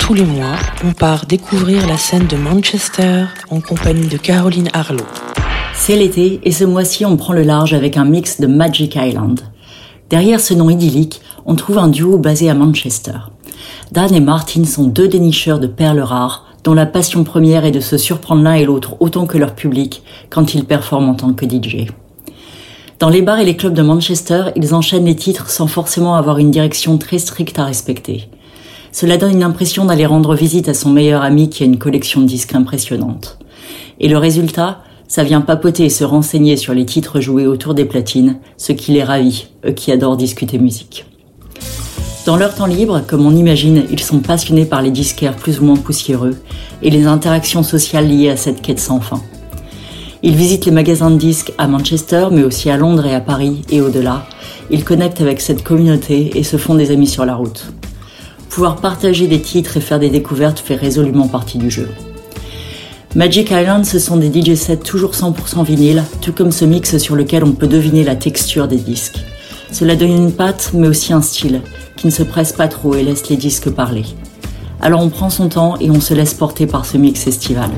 Tous les mois, on part découvrir la scène de Manchester en compagnie de Caroline Harlow. C'est l'été et ce mois-ci on prend le large avec un mix de Magic Island. Derrière ce nom idyllique, on trouve un duo basé à Manchester. Dan et Martin sont deux dénicheurs de perles rares dont la passion première est de se surprendre l'un et l'autre autant que leur public quand ils performent en tant que DJ. Dans les bars et les clubs de Manchester, ils enchaînent les titres sans forcément avoir une direction très stricte à respecter. Cela donne une impression d'aller rendre visite à son meilleur ami qui a une collection de disques impressionnante. Et le résultat, ça vient papoter et se renseigner sur les titres joués autour des platines, ce qui les ravit, eux qui adorent discuter musique. Dans leur temps libre, comme on imagine, ils sont passionnés par les disquaires plus ou moins poussiéreux et les interactions sociales liées à cette quête sans fin. Ils visitent les magasins de disques à Manchester, mais aussi à Londres et à Paris et au-delà. Ils connectent avec cette communauté et se font des amis sur la route. Pouvoir partager des titres et faire des découvertes fait résolument partie du jeu. Magic Island, ce sont des DJ sets toujours 100% vinyle, tout comme ce mix sur lequel on peut deviner la texture des disques. Cela donne une patte, mais aussi un style, qui ne se presse pas trop et laisse les disques parler. Alors on prend son temps et on se laisse porter par ce mix estival.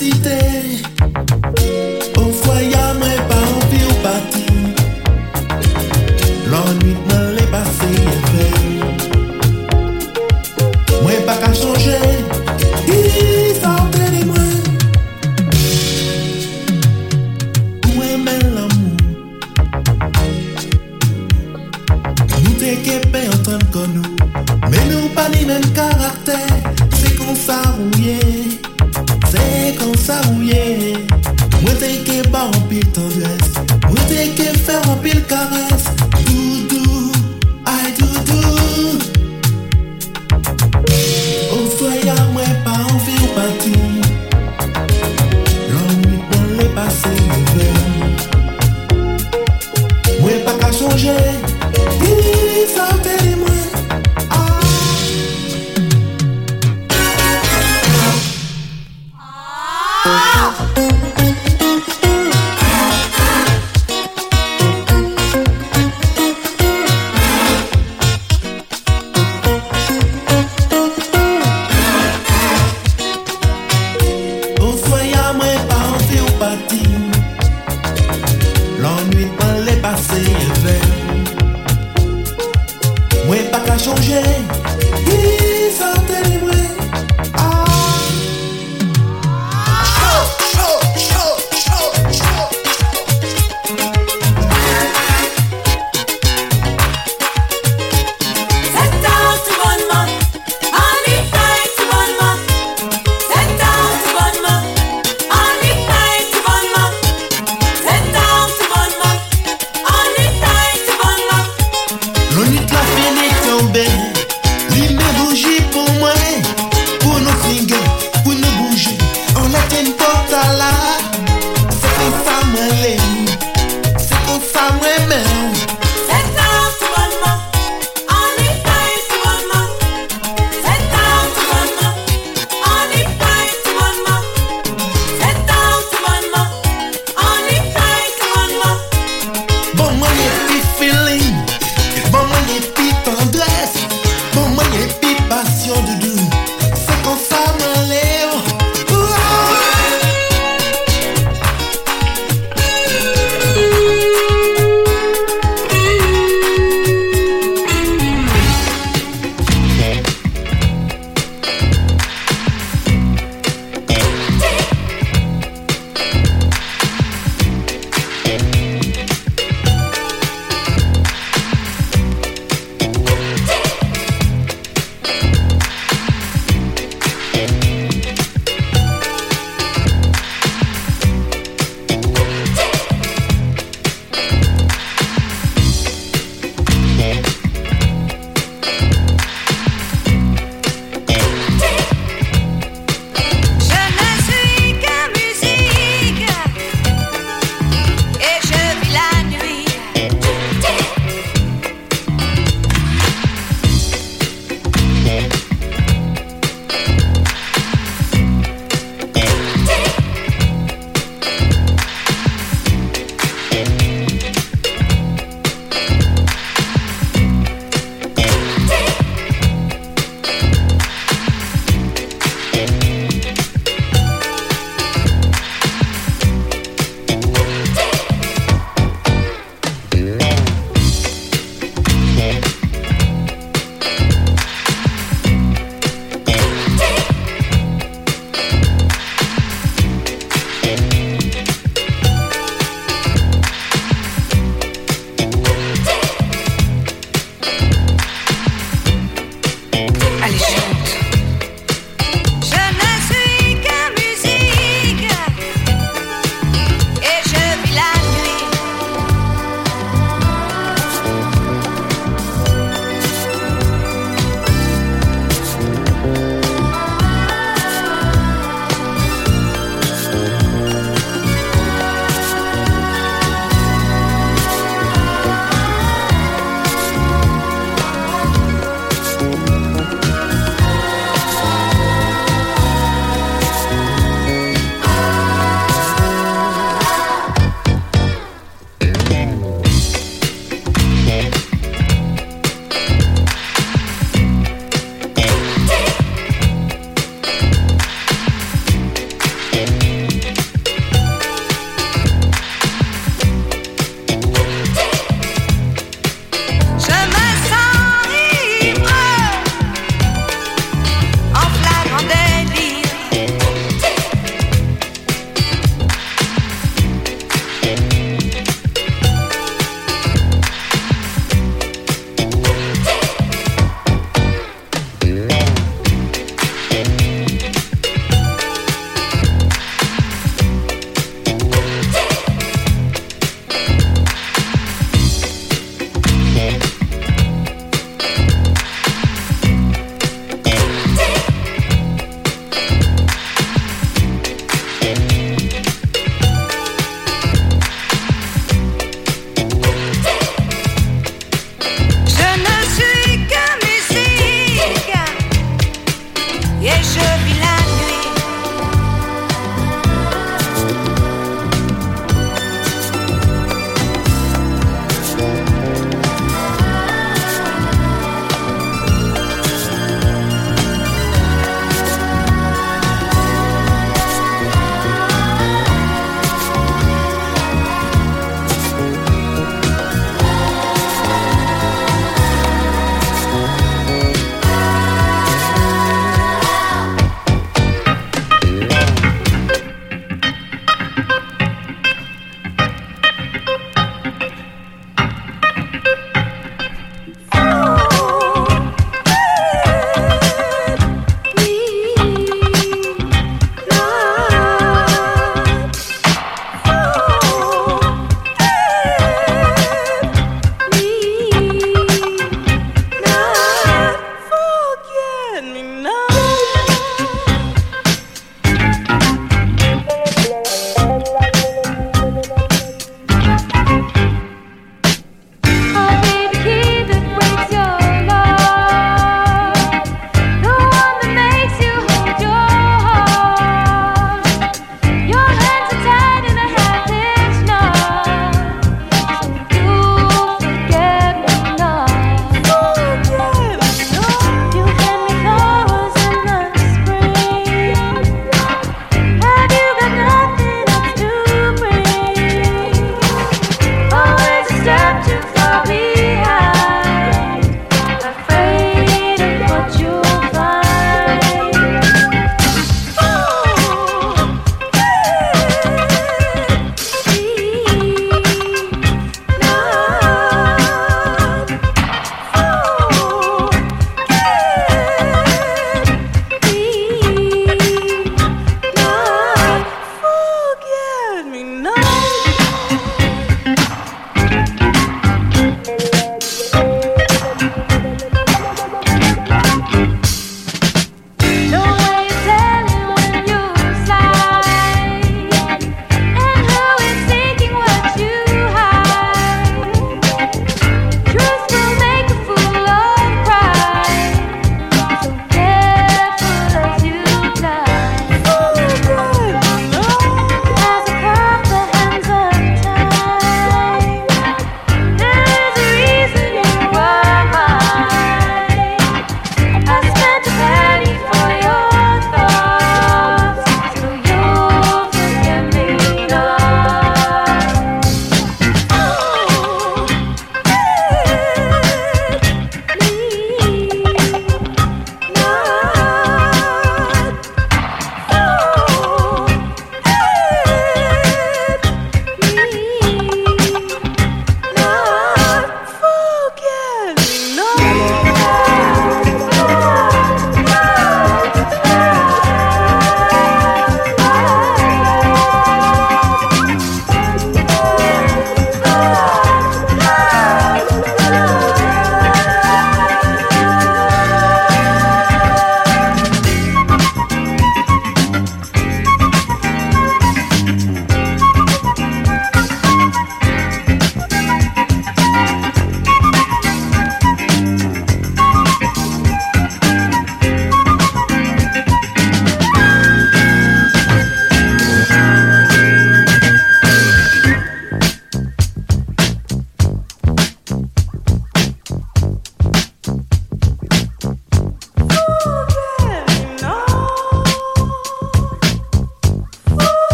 necesité.